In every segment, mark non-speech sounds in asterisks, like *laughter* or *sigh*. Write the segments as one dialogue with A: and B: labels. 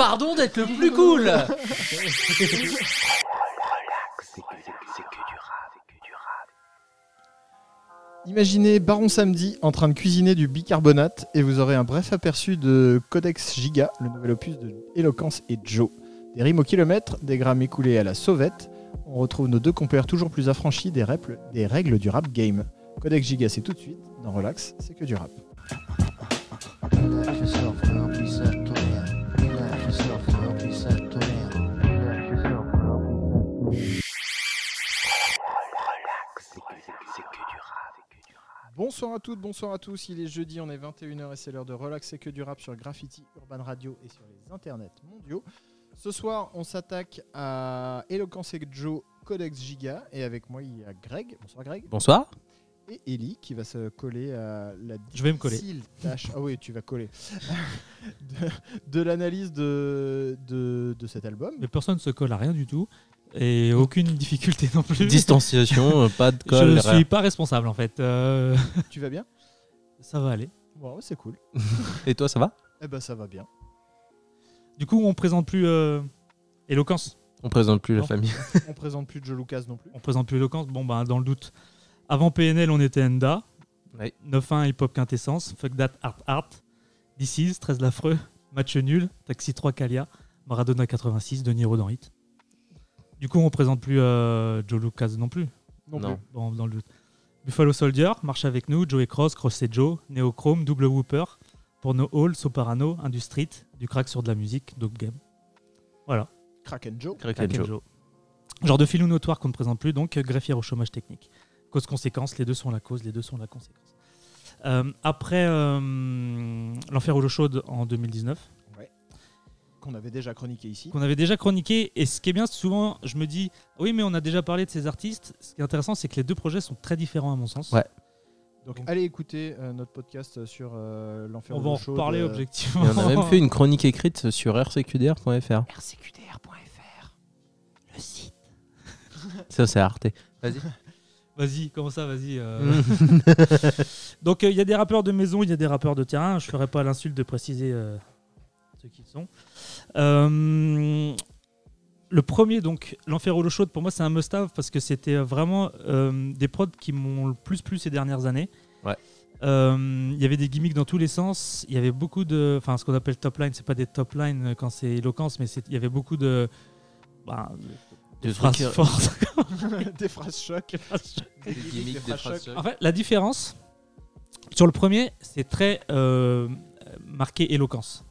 A: Pardon d'être le plus cool *laughs*
B: Imaginez Baron Samedi en train de cuisiner du bicarbonate et vous aurez un bref aperçu de Codex Giga, le nouvel opus de Eloquence et Joe. Des rimes au kilomètre, des grammes écoulés à la sauvette. On retrouve nos deux compères toujours plus affranchis des, règles- des règles du rap game. Codex Giga, c'est tout de suite. Dans Relax, c'est que du rap. Bonsoir à toutes, bonsoir à tous. Il est jeudi, on est 21h et c'est l'heure de Relax et que du rap sur Graffiti, Urban Radio et sur les internets mondiaux. Ce soir, on s'attaque à Eloquence et Joe Codex Giga et avec moi il y a Greg. Bonsoir Greg.
A: Bonsoir.
B: Et Ellie qui va se coller à la
C: Je vais me coller.
B: tâche. Ah oui, tu vas coller. *laughs* de de l'analyse de, de, de cet album.
C: Mais personne ne se colle à rien du tout. Et aucune difficulté non plus.
A: Distanciation, *laughs* euh, pas de colle.
C: Je
A: rien.
C: suis pas responsable en fait. Euh,
B: Tu vas bien?
C: Ça va aller.
B: Ouais, c'est cool. *laughs*
A: Et toi, ça va?
B: Eh ben ça va bien.
C: Du coup, on présente plus euh, Éloquence.
A: On présente plus la famille. *laughs*
B: On présente plus Joe Lucas non plus.
C: On présente plus Éloquence. Bon, bah, dans le doute. Avant PNL, on était Enda.
A: Oui.
C: 9-1 Hip Hop Quintessence. Fuck That Art Art. This is 13 L'affreux. Match nul. Taxi 3 Calia. Maradona 86. De Niro dans Hit. Du coup, on présente plus euh, Joe Lucas non plus.
B: Non,
A: Non.
B: plus.
C: dans, dans le doute. Buffalo Soldier, Marche avec nous, Joey Cross, Cross et Joe, Neochrome, Double Whooper, Porno Hall, Soparano, Industrit, du crack sur de la musique, Dope Game. Voilà,
B: Crack and Joe.
A: Crack
C: Crack
A: and
C: and
A: Joe.
C: Joe. Genre de filou notoire qu'on ne présente plus, donc greffière au chômage technique. Cause-conséquence, les deux sont la cause, les deux sont la conséquence. Euh, après euh, L'Enfer ou l'eau chaude en 2019,
B: Qu'on avait déjà chroniqué ici.
C: qu'on avait déjà chroniqué, et ce qui est bien, souvent, je me dis, oui, mais on a déjà parlé de ces artistes. Ce qui est intéressant, c'est que les deux projets sont très différents à mon sens.
A: Ouais.
B: Donc
C: Donc-
B: allez écouter euh, notre podcast sur euh, l'enfer
C: On va en reparler
B: euh,
C: objectivement.
A: Et on a même fait une chronique écrite sur rcqdr.fr.
B: rcqdr.fr.
C: Le site. *laughs*
A: Ça, c'est Arte. Vas-y. *laughs*
C: Vas-y, comment ça, vas-y. euh. *laughs* Donc euh, il y a des rappeurs de maison, il y a des rappeurs de terrain. Je ferai pas l'insulte de préciser euh, ceux qui sont. Euh, le premier, donc, L'Enfer ou l'eau chaude, pour moi, c'est un must-have parce que c'était vraiment euh, des prods qui m'ont le plus plu ces dernières années.
A: Ouais.
C: Euh, Il y avait des gimmicks dans tous les sens. Il y avait beaucoup de. Enfin, ce qu'on appelle top line, c'est pas des top line quand c'est éloquence, mais il y avait beaucoup de. bah, de
A: De
C: phrases
A: trucs,
C: fortes. *laughs*
B: des phrases chocs.
A: Des gimmicks, des phrases chocs.
C: En fait, la différence sur le premier, c'est très euh, marqué éloquence.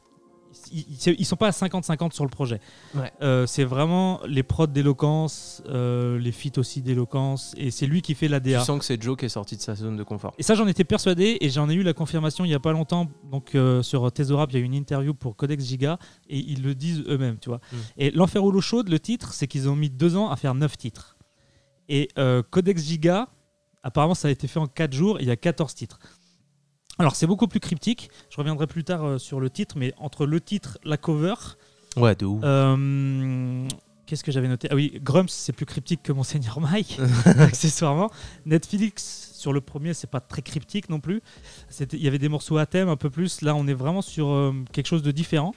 C: Ils, ils, sont pas à 50-50 sur le projet.
A: Ouais.
C: Euh, c'est vraiment les prods d'éloquence, euh, les feats aussi d'éloquence, et c'est lui qui fait la
A: Tu
C: DA.
A: sens que c'est Joe qui est sorti de sa zone de confort.
C: Et ça, j'en étais persuadé, et j'en ai eu la confirmation il y a pas longtemps. Donc euh, sur Thésaurap, il y a eu une interview pour Codex Giga, et ils le disent eux-mêmes, tu vois.
A: Mm.
C: Et l'enfer ou l'eau chaude, le titre, c'est qu'ils ont mis deux ans à faire neuf titres. Et euh, Codex Giga, apparemment, ça a été fait en 4 jours, et il y a 14 titres. Alors c'est beaucoup plus cryptique. Je reviendrai plus tard euh, sur le titre, mais entre le titre, la cover,
A: Ouais, de ouf.
C: euh, Qu'est-ce que j'avais noté? Ah oui, Grumps, c'est plus cryptique que Monseigneur Mike, *laughs* accessoirement. Netflix, sur le premier, c'est pas très cryptique non plus. Il y avait des morceaux à thème un peu plus. Là, on est vraiment sur euh, quelque chose de différent.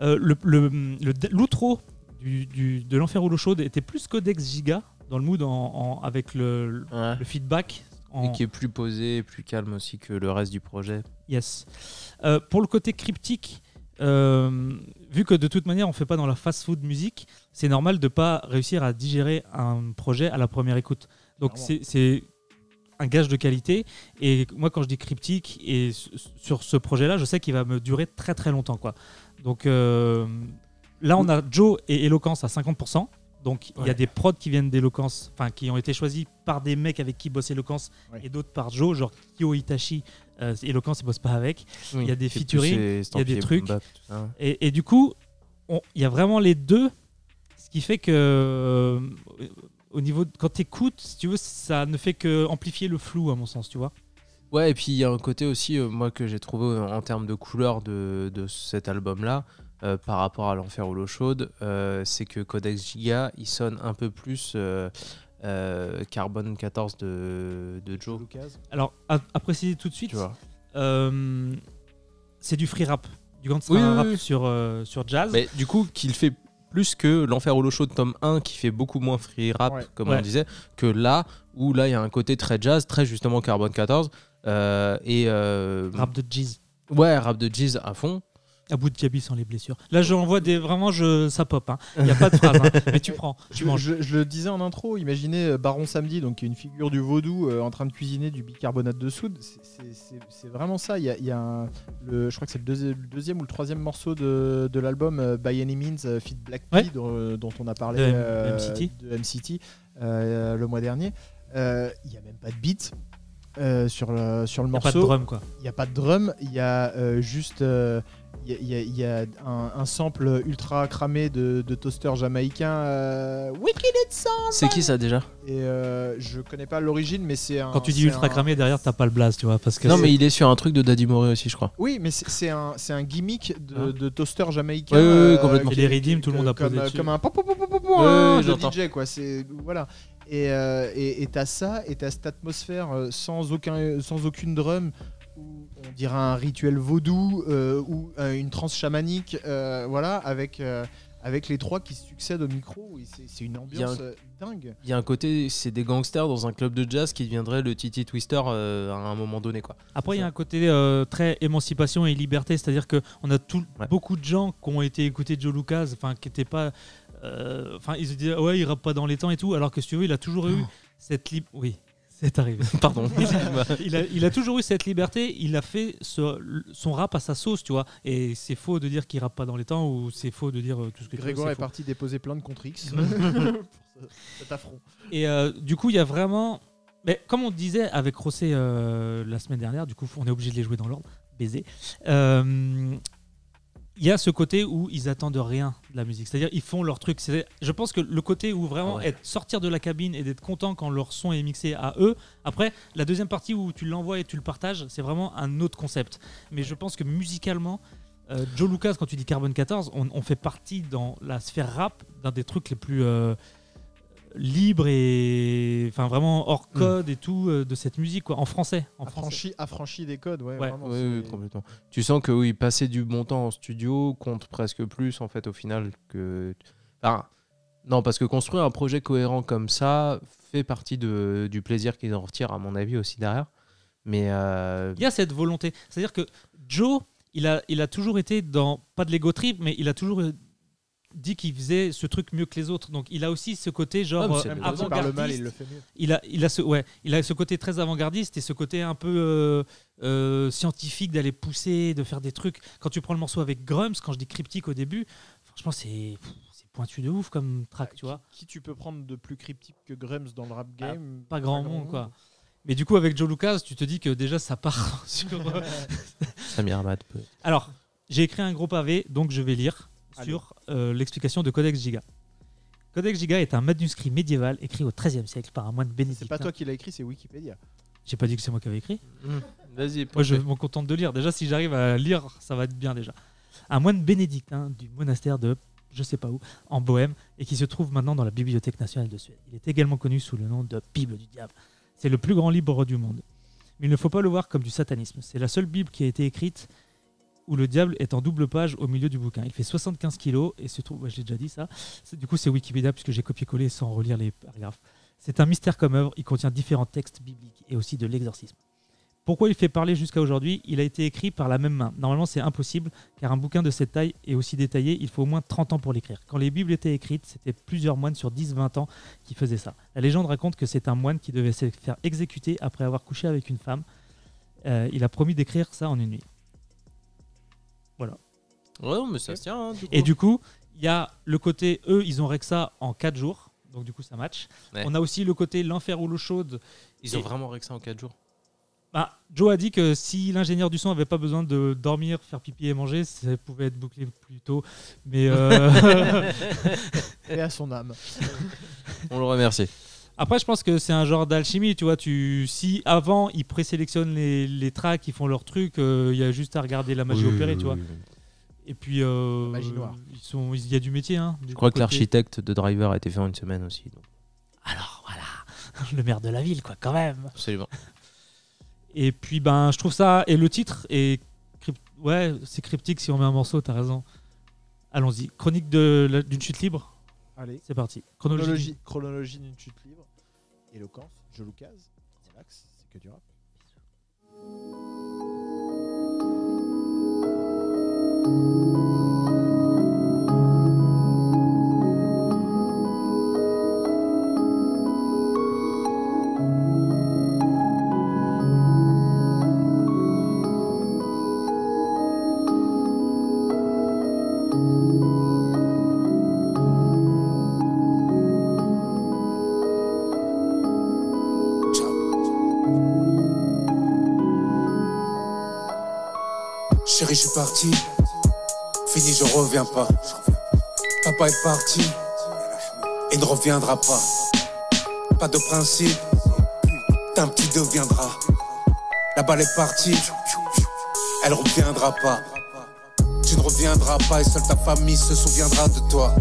C: Le- le- le- L'outro du, du- de l'Enfer ou l'eau chaude était plus Codex Giga, dans le mood en- en- avec le,
A: Ouais.
C: le feedback. En-
A: Et qui est plus posé, plus calme aussi que le reste du projet.
C: Yes. Euh, pour le côté cryptique, euh, vu que de toute manière on fait pas dans la fast-food musique, c'est normal de pas réussir à digérer un projet à la première écoute. Donc c'est un gage de qualité. Et moi quand je dis cryptique et sur ce projet-là, je sais qu'il va me durer très très longtemps quoi. Donc euh, là on a Joe et Eloquence à 50%. Donc il y a des prods qui viennent d'Eloquence, enfin qui ont été choisis par des mecs avec qui bosse Eloquence
B: Ouais.
C: et d'autres par Joe, genre Kyo Itachi. Euh, Eloquence il bosse pas avec.
A: Oui,
C: Il y a des featuring, il y a des trucs.
A: bap.
C: Et, et du coup, il y a vraiment les deux, ce qui fait que euh, au niveau de, quand tu écoutes, si tu veux, ça ne fait que amplifier le flou à mon sens, tu vois.
A: Ouais, et puis il y a un côté aussi, euh, moi, que j'ai trouvé euh, en termes de couleur de, de cet album-là, euh, par rapport à L'Enfer ou l'eau chaude, euh, c'est que Codex Giga, il sonne un peu plus euh, euh, Carbone 14 de, de Joe.
B: Lucas.
C: Alors, à, à préciser tout de suite, euh, c'est du free rap. du gangster
A: Oui, oui,
C: rap
A: oui.
C: sur, euh, sur jazz.
A: Mais du coup, qu'il fait plus que l'Enfer au lot chaud de tome 1 qui fait beaucoup moins free rap,
B: Ouais.
A: comme
C: Ouais.
A: on disait, que là, où là, il y a un côté très jazz, très justement Carbone 14. euh, et euh,
C: Rap de jazz.
A: ouais, rap de jazz à fond.
C: De Diaby sans les blessures. Là, je envoie des. Vraiment, je... ça pop. Il n'y a pas de phrase. hein. Mais tu *laughs* prends, tu
B: Je,
C: manges.
B: je- je le disais en intro, imaginez euh, Baron Samedi, donc qui est une figure du vaudou euh, en train de cuisiner du bicarbonate de soude. C'est- vraiment ça. Il y a, il y a un- le, je crois que c'est le, deuxi- le deuxième ou le troisième morceau de, de l'album euh, By Any Means euh, Fit Black P,
C: Ouais.
B: dont, dont on a parlé
C: De M-
B: euh,
C: MCT.
B: de MCT le mois dernier. Il n'y a même pas de beat. euh, sur le, sur le
C: Il n'y a pas de
B: morceau,
C: drum, quoi.
B: il n'y a pas de drum, il y a euh, juste euh, il y a, y y un, un sample ultra cramé de, de toaster jamaïcain euh,
A: C'est qui ça déjà
B: et euh, je connais pas l'origine mais c'est un
C: Quand tu dis ultra
B: un-
C: cramé, derrière, t'as pas le blaze, tu vois. Parce que
A: Non, mais il est sur un truc de Daddy Moret aussi, je crois.
B: oui mais c'est un, gimmick de,
C: Hein
B: de toaster jamaïcain
A: Ouais, ouais, ouais,
B: euh,
A: complètement.
B: qui
C: Et les tout le monde a
B: comme,
C: posé
B: euh,
C: dessus.
B: comme un pop pop pop de
A: j'entends.
B: DJ quoi c'est voilà et euh, et et t'as ça et t'as cette atmosphère euh, sans aucun sans aucune drum on dirait un rituel vaudou euh, ou euh, une transe chamanique euh, voilà avec euh, avec les trois qui se succèdent au micro c'est une ambiance
A: un-
B: dingue
A: Il y a un côté, c'est des gangsters dans un club de jazz qui deviendrait le Titi Twister euh, à un moment donné, quoi.
C: Après, il y a un côté euh, très émancipation et liberté, c'est-à-dire que on a tout,
A: Ouais.
C: beaucoup de gens qui ont été écoutés Joe Lucas, enfin qui n'étaient pas, euh, enfin ils se disaient ouais il rappe pas dans les temps et tout, alors que si tu veux, il a toujours eu cette libre, oui, c'est arrivé. *laughs*
A: Pardon.
C: il, a, il a toujours eu cette liberté, il a fait ce- son rap à sa sauce, tu vois. Et c'est faux de dire qu'il rappe pas dans les temps ou c'est faux de dire euh, tout ce que tu veux,
B: Grégoire est
C: faux.
B: parti déposer plein de contre X *laughs* pour ce- cet affront
C: Et euh, du coup, il y a vraiment. Mais comme on disait avec Rossé euh, la semaine dernière, du coup, on est obligé de les jouer dans l'ordre. Baiser. Euh, y a ce côté où ils attendent rien de la musique. C'est-à-dire, ils font leur truc. Je pense que le côté où vraiment
A: ouais.
C: être, sortir de la cabine et d'être content quand leur son est mixé à eux. Après, la deuxième partie où tu l'envoies et tu le partages, c'est vraiment un autre concept. Mais je pense que musicalement, euh, Joe Lucas, quand tu dis Carbone 14, on, on fait partie dans la sphère rap d'un des trucs les plus euh, libres et enfin vraiment hors code et tout euh, de cette musique quoi, en français. En français.
B: affranchi affranchi des codes ouais,
C: Ouais.
B: vraiment,
A: Oui,
B: c'est-
A: oui, complètement. Tu sens que oui, passer du bon temps en studio compte presque plus en fait au final que. Enfin, non, parce que construire un projet cohérent comme ça fait partie de, du plaisir qu'ils en retirent à mon avis aussi derrière. Mais euh,
C: Il y a cette volonté. C'est-à-dire que Joe, il a, il a toujours été dans, pas de l'ego trip, mais il a toujours dit qu'il faisait ce truc mieux que les autres. Donc il a aussi ce côté
A: Ah,
C: genre
A: mais
C: euh, avant-gardiste.
B: il
C: a, il a ce, ouais, il a ce côté très avant-gardiste et ce côté un peu euh, euh, scientifique d'aller pousser, de faire des trucs. Quand tu prends le morceau avec Grums, quand je dis cryptique au début, franchement c'est pointu de ouf comme track, tu vois.
B: qui tu peux prendre de plus cryptique que Grums dans le rap game?
C: Pas grand monde quoi. Mais du coup avec Joe Lucas, tu te dis que déjà ça part *laughs* sur. *laughs*
A: Samir Hamad peut.
C: Alors j'ai écrit un gros pavé, donc je vais lire
B: Allez.
C: sur euh, l'explication de Codex Giga. Codex Giga est un manuscrit médiéval écrit au XIIIe siècle par un moine bénédictin.
B: c'est pas toi qui l'as écrit c'est Wikipédia
C: J'ai pas dit que c'est moi qui avais écrit.
A: Vas-y.
C: Moi, je me contente de lire. Déjà, si j'arrive à lire, ça va être bien déjà. Un moine bénédictin du monastère de je sais pas où, en Bohème, et qui se trouve maintenant dans la Bibliothèque nationale de Suède. Il est également connu sous le nom de Bible du diable. C'est le plus grand livre du monde. Mais il ne faut pas le voir comme du satanisme. C'est la seule Bible qui a été écrite où le diable est en double page au milieu du bouquin. Il fait 75 kilos et se trouve, ouais, j'ai déjà dit ça. Du coup, c'est Wikipédia puisque j'ai copié-collé sans relire les paragraphes. C'est un mystère comme œuvre. Il contient différents textes bibliques et aussi de l'exorcisme. Pourquoi il fait parler jusqu'à aujourd'hui? Il a été écrit par la même main. Normalement, c'est impossible, car un bouquin de cette taille et aussi détaillé, il faut au moins 30 ans pour l'écrire. Quand les Bibles étaient écrites, c'était plusieurs moines sur 10-20 ans qui faisaient ça. La légende raconte que c'est un moine qui devait se faire exécuter après avoir couché avec une femme. Euh, il a promis d'écrire ça en une nuit.
A: Ouais, mais ça se tient. hein, du coup.
C: Et du coup, il y a le côté, eux, ils ont ça en 4 jours. Donc du coup, ça match.
A: Ouais.
C: On a aussi le côté l'enfer ou l'eau chaude.
A: Ils ont vraiment réglé ça en 4 jours.
C: Bah, Joe a dit que si l'ingénieur du son avait pas besoin de dormir, faire pipi et manger, ça pouvait être bouclé plus tôt. Mais euh, *laughs* *laughs*
B: et à son âme
A: On le remercie.
C: Après, je pense que c'est un genre d'alchimie, tu vois. Tu, si avant ils présélectionnent les, les tracks, ils font leur truc, euh, il y a juste à regarder la magie
A: Oui,
C: opérée,
A: oui,
C: tu vois.
A: oui.
C: Et puis, euh,
B: Magie noire.
C: ils sont, il y a du métier. Hein,
A: Je crois que l'architecte de Driver a été fait en une semaine aussi. donc.
C: Alors voilà, *laughs* le maire de la ville, quoi, quand même.
A: Absolument.
C: Et puis, ben, je trouve ça. Et le titre est Ouais, c'est cryptique si on met un morceau, t'as raison. Allons-y. Chronique d'une chute libre,
B: Allez.
C: c'est parti. Chronologie.
B: Chronologie, d'une chute libre. Éloquence, je Lucas. Relax, c'est que du rap.
D: Je suis parti. Fini, je reviens pas. Papa est parti. Et ne reviendra pas. Pas de principe. D'un petit deviendra. La balle est partie. Elle reviendra pas. Tu ne reviendras pas et seule ta famille se souviendra de toi.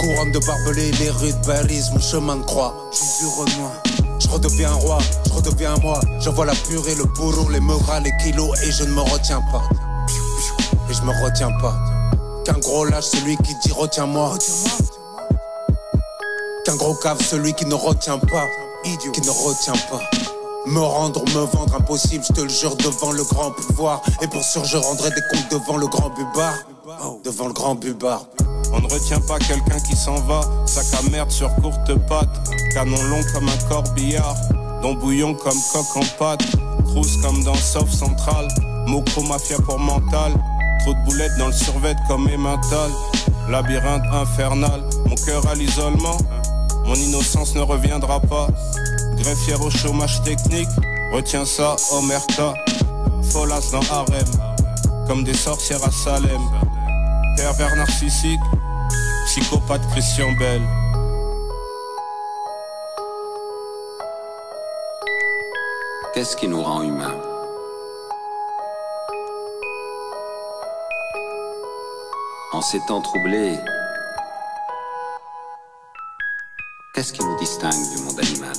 D: Couronne de barbelés, les rues de Paris, mon chemin de croix. Je suis du Renoir. Je redeviens roi, je redeviens moi. J'envoie la purée, le bourreau, les meuras, les kilos et je ne me retiens pas. Je me retiens pas. Qu'un gros lâche, celui qui dit retiens-moi. Qu'un gros cave, celui qui ne retient pas. Idiot, qui ne retient pas. Me rendre, me vendre, impossible, je te le jure, devant le grand pouvoir. Et pour sûr, je rendrai des comptes devant le grand bubard. Devant le grand bubard.
E: On ne retient pas quelqu'un qui s'en va, sac à merde sur courte patte, canon long comme un corbillard, don bouillon comme coq en pâte, cruise comme dans Sauf Central, Mocro Mafia pour mental, trop de boulettes dans le survêt comme Emmental, labyrinthe infernal, mon cœur à l'isolement, mon innocence ne reviendra pas, greffière au chômage technique, retiens ça, Omerta, folasse dans harem, comme des sorcières à Salem, pervers narcissique, psychopathe Christian Bell.
F: Qu'est-ce qui nous rend humains? En ces temps troublés, qu'est-ce qui nous distingue du monde animal?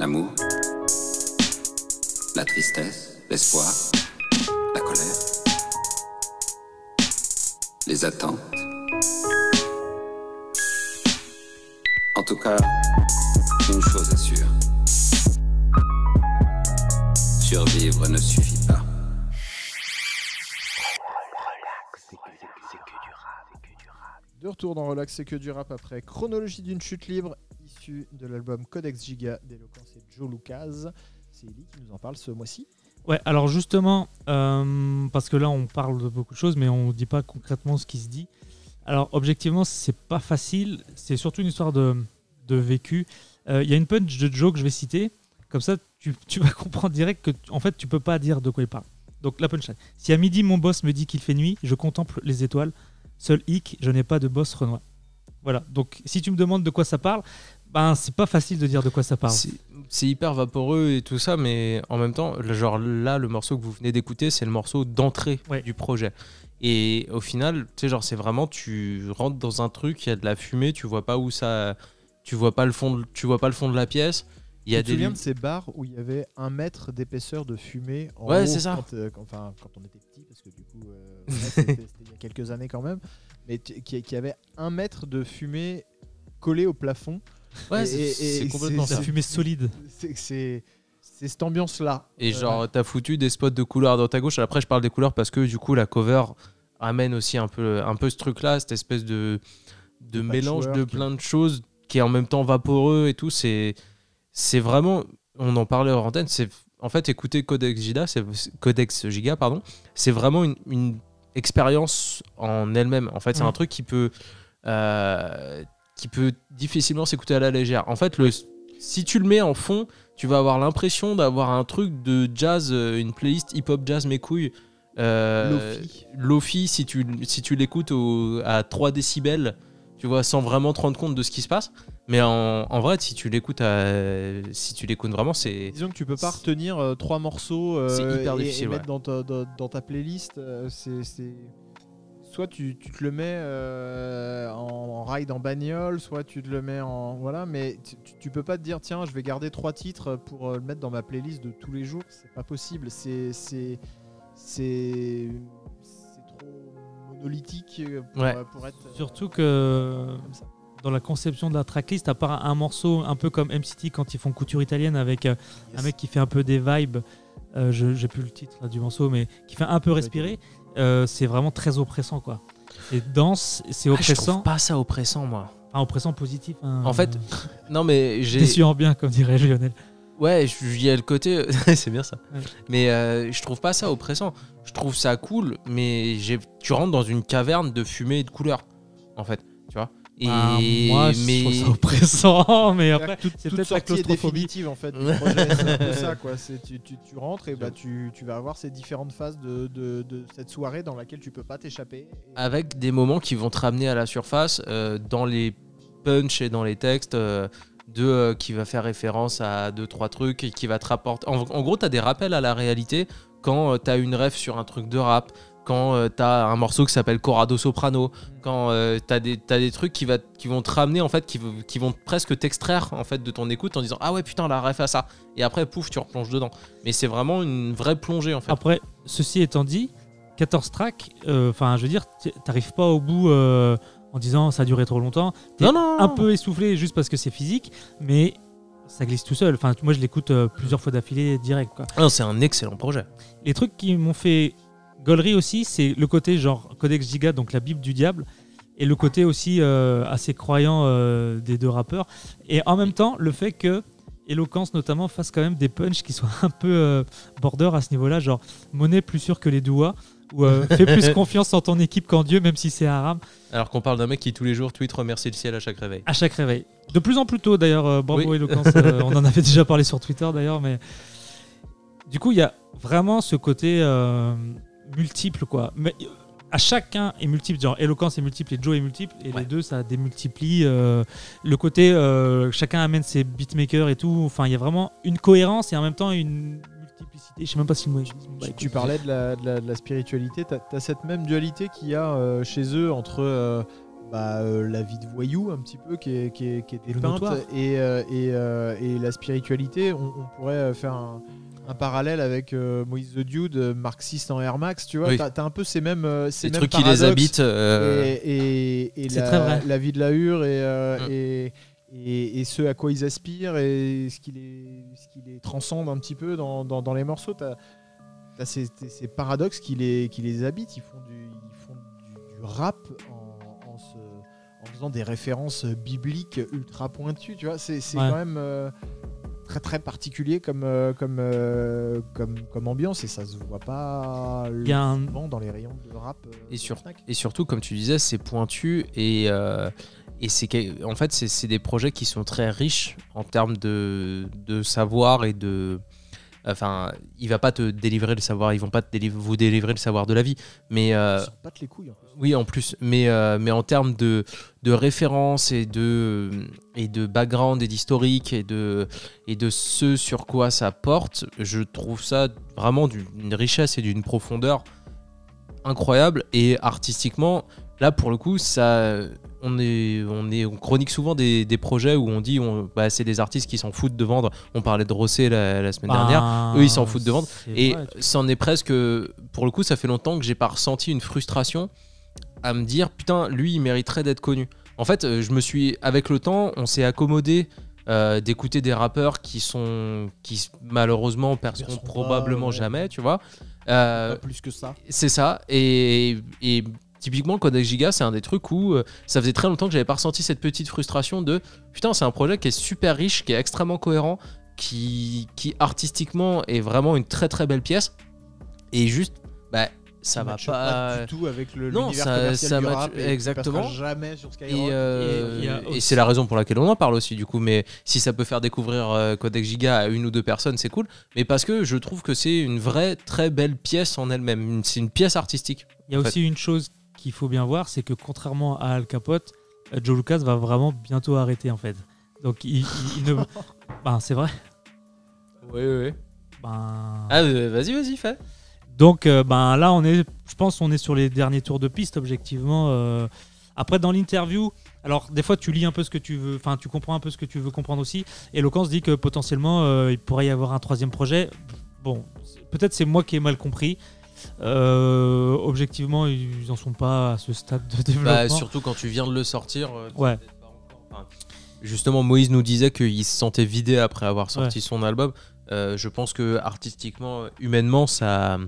F: L'amour? La tristesse? L'espoir? La colère? Les attentes? En tout cas, une chose est sûre. Survivre ne suffit
B: retour dans Relax, c'est que du rap après chronologie d'une chute libre, issue de l'album Codex Giga d'Eloquence et Joe Lucas. C'est Ellie qui nous en parle ce mois-ci.
C: Ouais, alors justement, euh, parce que là on parle de beaucoup de choses, mais on ne dit pas concrètement ce qui se dit. Alors objectivement, c'est pas facile. C'est surtout une histoire de, de vécu. Euh, Il y a une punch de Joe que je vais citer. Comme ça, tu, tu vas *laughs* comprendre direct que en fait, tu peux pas dire de quoi il parle. Donc la punchline. Si à midi mon boss me dit qu'il fait nuit, je contemple les étoiles. Seul hic, je n'ai pas de boss Renoir. Voilà. Donc si tu me demandes de quoi ça parle, ben c'est pas facile de dire de quoi ça parle.
A: C'est hyper vaporeux et tout ça, mais en même temps, le- genre là, le morceau que vous venez d'écouter, c'est le morceau d'entrée
C: Ouais.
A: du projet. Et au final, tu sais, genre, c'est vraiment, tu rentres dans un truc, il y a de la fumée, tu vois pas où ça. Tu vois pas le fond de, tu vois pas le fond de la pièce. Il y a
B: tu te
A: des.
B: souviens de ces bars où il y avait un mètre d'épaisseur de fumée en
A: Ouais,
B: haut
A: c'est ça.
B: Quand, euh, quand- enfin, quand on était petit, parce que du coup, euh, ouais, *laughs* c'était il y a quelques années quand même, mais tu- qui, qui avait un mètre de fumée collé au plafond.
A: Ouais, c'est complètement ça.
C: la fumée solide.
B: C'est cette ambiance-là.
A: Et
B: Euh,
A: genre, t'as foutu des spots de couleurs dans ta gauche. Après, je parle des couleurs parce que du coup, la cover amène aussi un peu, un peu ce truc-là, cette espèce de, de mélange de plein de choses qui est en même temps vaporeux et tout. C'est, c'est vraiment, on en parlait hors antenne. C'est en fait écouter Codex Giga, c'est Codex Giga, pardon. C'est vraiment une, une expérience en elle-même. En fait, c'est un truc qui peut, euh, qui peut difficilement s'écouter à la légère. En fait, le, si tu le mets en fond, tu vas avoir l'impression d'avoir un truc de jazz, euh, une playlist hip-hop jazz mes couilles. euh,
B: Lofi.
A: Lofi, si tu, si tu l'écoutes à 3 décibels, tu vois, sans vraiment te rendre compte de ce qui se passe. Mais en, en vrai, si tu l'écoutes si tu l'écoutes vraiment, c'est.
B: Disons que tu peux pas retenir euh, trois morceaux euh,
A: hyper
B: et-
A: difficile,
B: et,
A: ouais.
B: mettre dans ta, dans, dans ta playlist. euh, c'est soit tu, tu te le mets euh, en, en ride en bagnole, soit tu te le mets en voilà, mais tu, peux pas te dire tiens, je vais garder trois titres pour le mettre dans ma playlist de tous les jours. C'est pas possible. C'est c'est monolithique euh, pour,
A: Ouais.
B: euh, pour être euh,
C: Surtout que dans la conception de la tracklist, à part un morceau un peu comme MCT quand ils font couture italienne avec un mec qui fait un peu des vibes, euh, je j'ai plus le titre là, du morceau, mais qui fait un peu respirer, euh, c'est vraiment très oppressant quoi. C'est dense, c'est
A: Ah, je
C: oppressant,
A: trouve pas ça oppressant, moi.
C: Enfin, oppressant positif. hein.
A: En fait, Non, mais *laughs* j'ai.
C: déçu en bien comme dirait Lionel.
A: Ouais, il y a le côté. *laughs* c'est bien ça.
C: Ouais.
A: Mais euh, je trouve pas ça oppressant. Je trouve ça cool, mais j'ai- tu rentres dans une caverne de fumée et de couleurs, en fait. Tu vois Et
C: Ah, moi, je trouve ça oppressant, *laughs* mais après,
B: Toute-
C: c'est
B: toute
C: peut-être la
B: sortie est
C: claustrophobie.
B: définitive en fait. *laughs* C'est un peu ça quoi. C'est tu, tu, tu rentres et bah tu, tu vas avoir ces différentes phases de, de, de cette soirée dans laquelle tu peux pas t'échapper. Et-
A: avec des moments qui vont te ramener à la surface euh, dans les punchs et dans les textes euh, de euh, qui va faire référence à deux trois trucs et qui va te rapporter. En, en gros tu as des rappels à la réalité quand tu as une ref sur un truc de rap quand tu as un morceau qui s'appelle Corrado Soprano quand tu as des t'as des trucs qui va qui vont te ramener en fait qui, qui vont presque t'extraire en fait de ton écoute en disant ah ouais putain la ref à ça. Et après pouf tu replonges dedans. Mais c'est vraiment une vraie plongée en fait.
C: Après, ceci étant dit, 14 tracks, euh, enfin, je veux dire, t'arrives pas au bout euh, en disant ça a duré trop longtemps. T'es
A: non non
C: un peu essoufflé juste parce que c'est physique, mais ça glisse tout seul. Enfin, moi, je l'écoute euh, plusieurs fois d'affilée direct. Quoi.
A: Non, c'est un excellent projet
C: Les trucs qui m'ont fait gaulerie aussi, c'est le côté genre Codex Giga, donc la Bible du diable, et le côté aussi euh, assez croyant euh, des deux rappeurs. Et en même temps, le fait que Eloquence notamment fasse quand même des punchs qui soient *laughs* un peu border à ce niveau-là, genre monnaie plus sûre que les doigts, ou euh, fais plus *laughs* confiance en ton équipe qu'en Dieu, même si c'est haram,
A: Alors qu'on parle d'un mec qui tous les jours tweet remercie le ciel à chaque réveil.
C: à chaque réveil. De plus en plus tôt d'ailleurs, euh, bravo
A: Oui. *laughs*
C: Euh, on en avait déjà parlé sur Twitter d'ailleurs, mais du coup il y a vraiment ce côté multiple quoi. Mais à chacun est multiple, genre Eloquence est multiple et Joe est multiple, et
A: Ouais.
C: les deux ça démultiplie euh, le côté euh, chacun amène ses beatmakers et tout. Enfin il y a vraiment une cohérence et en même temps une Je sais même pas si le mot est- bah,
B: Tu, parlais de la, de la- de la spiritualité, tu as, cette même dualité qu'il y a euh, chez eux entre euh, bah, euh, la vie de voyou un petit peu qui est, qui est, qui est
C: Le
B: dépeinte et, euh, et, euh, et la spiritualité. On, on pourrait faire un, un parallèle avec euh, Moïse the Dude, marxiste en Air Max, tu vois.
A: Oui.
B: Tu as, un peu ces mêmes, ces
A: Les
B: mêmes
A: trucs qui les
B: paradoxes
A: habitent. euh,
B: et, et- la,
C: très vrai.
B: la vie de la hure et, euh,
A: Mm.
B: Et, ce à quoi ils aspirent et ce qui les, ce qui les transcende un petit peu dans, dans, dans les morceaux. Tu as, ces, ces paradoxes qui les, qui les habitent. Ils font du, ils font du, du rap en, en, se- en faisant des références bibliques ultra pointues. Tu vois, c'est
C: Ouais.
B: quand même. euh, Très très particulier comme, euh, comme, euh, comme, comme ambiance et ça se voit pas souvent dans les rayons de rap.
A: Et sur-. Et surtout, comme tu disais, c'est pointu et, euh, et c'est en fait c'est des projets qui sont très riches en termes de, de savoir et de enfin il va pas te délivrer le savoir ils vont pas te déliv- vous délivrer le savoir de la vie. Mais euh,
B: battent les couilles. en
A: oui en plus. Mais euh, mais en termes de de références et de et de background et d'historique et de et de ce sur quoi ça porte je trouve ça vraiment d'une richesse et d'une profondeur incroyable. Et artistiquement là pour le coup ça on est on est on chronique souvent des, des projets où on dit on, bah, c'est des artistes qui s'en foutent de vendre on parlait de Rosset la, la semaine dernière
C: Ben,
A: eux, ils s'en foutent de vendre. et c'en est presque pour le coup ça fait longtemps que j'ai pas ressenti une frustration à me dire putain lui il mériterait d'être connu en fait euh, je me suis avec le temps on s'est accommodé euh, d'écouter des rappeurs qui sont qui malheureusement perceront
B: pas,
A: probablement
B: ouais.
A: jamais tu vois Euh,
B: Pas plus que ça.
A: c'est ça. Et, et typiquement, le Codex Giga, c'est un des trucs où euh, ça faisait très longtemps que j'avais pas ressenti cette petite frustration de putain, c'est un projet qui est super riche, qui est extrêmement cohérent, qui, qui artistiquement est vraiment une très très belle pièce. Et juste, bah, ça va
B: matche
A: pas.
B: du tout avec le
A: Non, ça-
B: commercial
A: ça
B: du
A: match-
B: rap et
A: exactement.
B: jamais sur Skyrock.
A: Et, euh,
C: Et
A: c'est la raison pour laquelle on en parle aussi du coup mais si ça peut faire découvrir euh, Codex Giga à une ou deux personnes c'est cool mais parce que je trouve que c'est une vraie très belle pièce en elle-même c'est une pièce artistique
C: Il y a
A: fait.
C: aussi une chose qu'il faut bien voir, c'est que contrairement à Al Capote, euh, Joe Lucas va vraiment bientôt arrêter en fait. Donc il, il- il ne. *laughs* Ben c'est vrai.
A: oui oui
C: Ben,
A: ah euh, vas-y vas-y fais
C: Donc euh, ben là on est, je pense on est sur les derniers tours de piste objectivement. euh. Après dans l'interview, alors des fois tu lis un peu ce que tu veux, enfin tu comprends un peu ce que tu veux comprendre aussi. Et Locan se dit que potentiellement euh, il pourrait y avoir un troisième projet. Bon, peut-être c'est moi qui ai mal compris. Euh, objectivement ils en sont pas à ce stade de développement.
A: Bah, surtout quand tu viens de le sortir. euh,
C: Ouais.
A: Enfin, justement, Moïse nous disait qu'il se sentait vidé après avoir sorti son album. Euh, je pense que artistiquement, humainement, ça,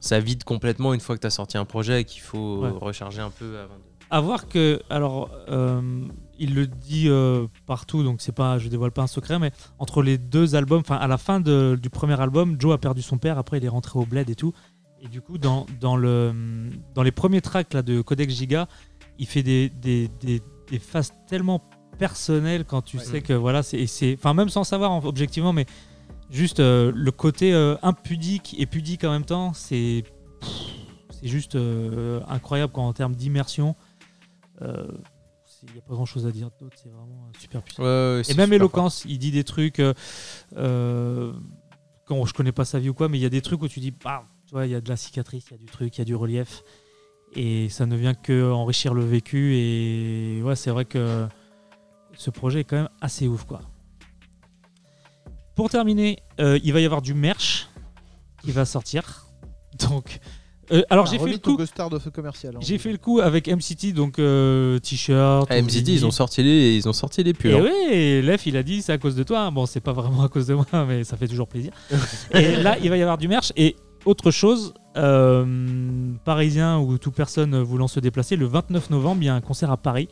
A: ça vide complètement une fois que tu as sorti un projet et qu'il faut
C: Ouais.
A: recharger un peu avant de.
C: À voir que, alors, euh, il le dit euh, partout, donc c'est pas, je dévoile pas un secret, mais entre les deux albums, enfin à la fin de- du premier album, Joe a perdu son père, après il est rentré au bled et tout, et du coup dans, dans le dans les premiers tracks là de Codex Giga, il fait des des, des, des phases tellement personnelles quand tu
B: Ouais.
C: sais que voilà c'est enfin même sans savoir en- objectivement, mais juste euh, le côté euh, impudique et pudique en même temps, c'est c'est juste euh, incroyable quand en termes d'immersion. Il n'y a pas grand chose à dire d'autre, c'est vraiment super puissant.
A: Ouais,
C: Et même éloquence, il dit des trucs. Quand je connais pas sa vie ou quoi, mais il y a des trucs où tu dis, bah, tu vois, il y a de la cicatrice, il y a du truc, il y a du relief. Et ça ne vient que enrichir le vécu. Et ouais, c'est vrai que ce projet est quand même assez ouf, quoi. Pour terminer, euh, il va y avoir du merch qui va sortir. Donc, euh, alors j'ai fait le coup.
B: Commercial. hein.
C: J'ai fait le coup avec MCT, donc euh, t-shirt.
A: Ah, MZD, ils ont sorti les, ils ont sorti les pulls.
C: Et
A: hein.
C: oui, Lef, il a dit c'est à cause de toi. Bon, c'est pas vraiment à cause de moi, *laughs* mais ça fait toujours plaisir. et là, il va y avoir du merch. Et autre chose, euh, parisien ou toute personne voulant se déplacer, le 29 novembre, il y a un concert à Paris.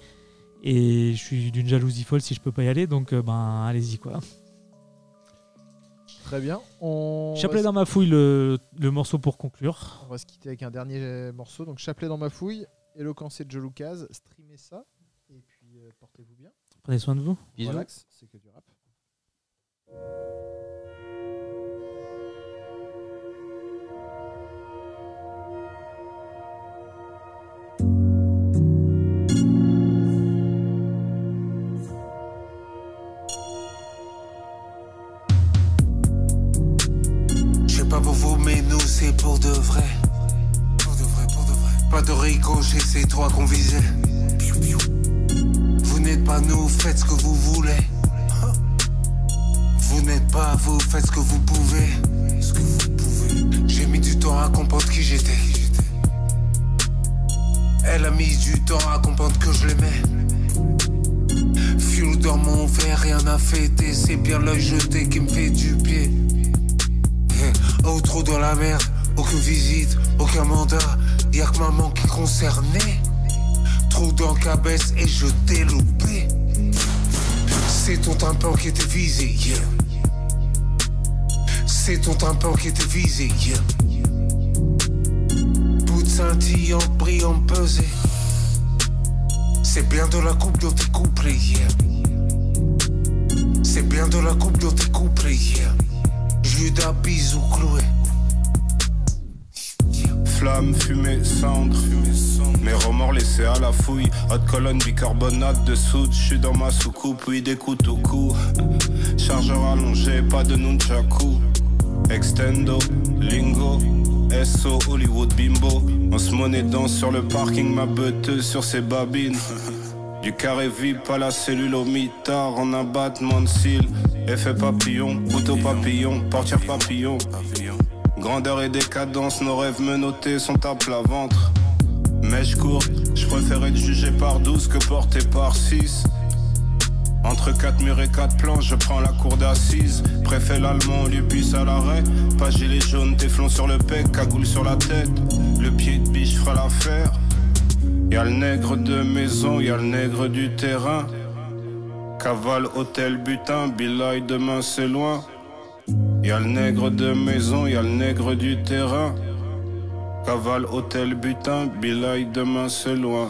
C: Et je suis d'une jalousie folle si je peux pas y aller, donc euh, ben allez-y quoi.
B: Très bien. On
C: Chapelet
B: va,
C: dans ma fouille, le, le morceau pour conclure.
B: on va se quitter avec un dernier morceau. Donc Chapelet dans ma fouille, Eloquence et Joe Lucas. Streamez ça. Et puis euh, portez-vous bien.
C: Prenez soin de vous.
A: Bisous.
B: Relax, c'est que du rap.
G: C'est pour de vrai. Pour de vrai, pour de vrai. Pas de ricochet, c'est toi qu'on visait. Vous n'êtes pas nous, faites ce que vous voulez. Vous n'êtes pas vous, faites ce que vous pouvez. Ce que vous pouvez. J'ai mis du temps à comprendre qui j'étais. Elle a mis du temps à comprendre que je l'aimais. Fuel dans mon verre, rien à fêter. C'est bien l'œil jeté qui me fait du pied. Oh, trop dans la merde, aucune visite, aucun mandat, y'a que maman qui est concernée. Trop dans cabesse et je t'ai loupé. C'est ton tympan qui était visé, yeah. C'est ton tympan qui était visé, yeah. Bout de scintillant, brillant, pesé. C'est bien de la coupe dont t'es couplé, yeah. C'est bien de la coupe dont t'es couplé, yeah. Judas, bisous cloué.
E: Flamme, fumée, cendre. Mes remords laissés à la fouille. Haute colonne, bicarbonate de soude. J'suis dans ma soucoupe, oui, des coups au cou. Chargeur allongé, pas de nunchaku. Extendo, lingo. SO, Hollywood, bimbo. On se monnaie danse sur le parking, ma beuteuse sur ses babines. *laughs* Du carré vip à la cellule au mitard en abattement de cils. Effet papillon, couteau papillon, portière papillon. Grandeur et décadence, nos rêves menottés sont à plat ventre. Mèche courte, je préfère être jugé par 12 que porté par 6. Entre quatre murs et quatre planches, je prends la cour d'assises. Préfet l'allemand, lui puisse à l'arrêt. Pas gilet jaune, téflon sur le pec, cagoule sur la tête. Le pied de biche fera l'affaire. Y'a le nègre de maison, y'a le nègre du terrain. Cavale, hôtel, butin, billaille, demain c'est loin. Y'a le nègre de maison, y'a le nègre du terrain. Cavale, hôtel, butin, billaille, demain c'est loin.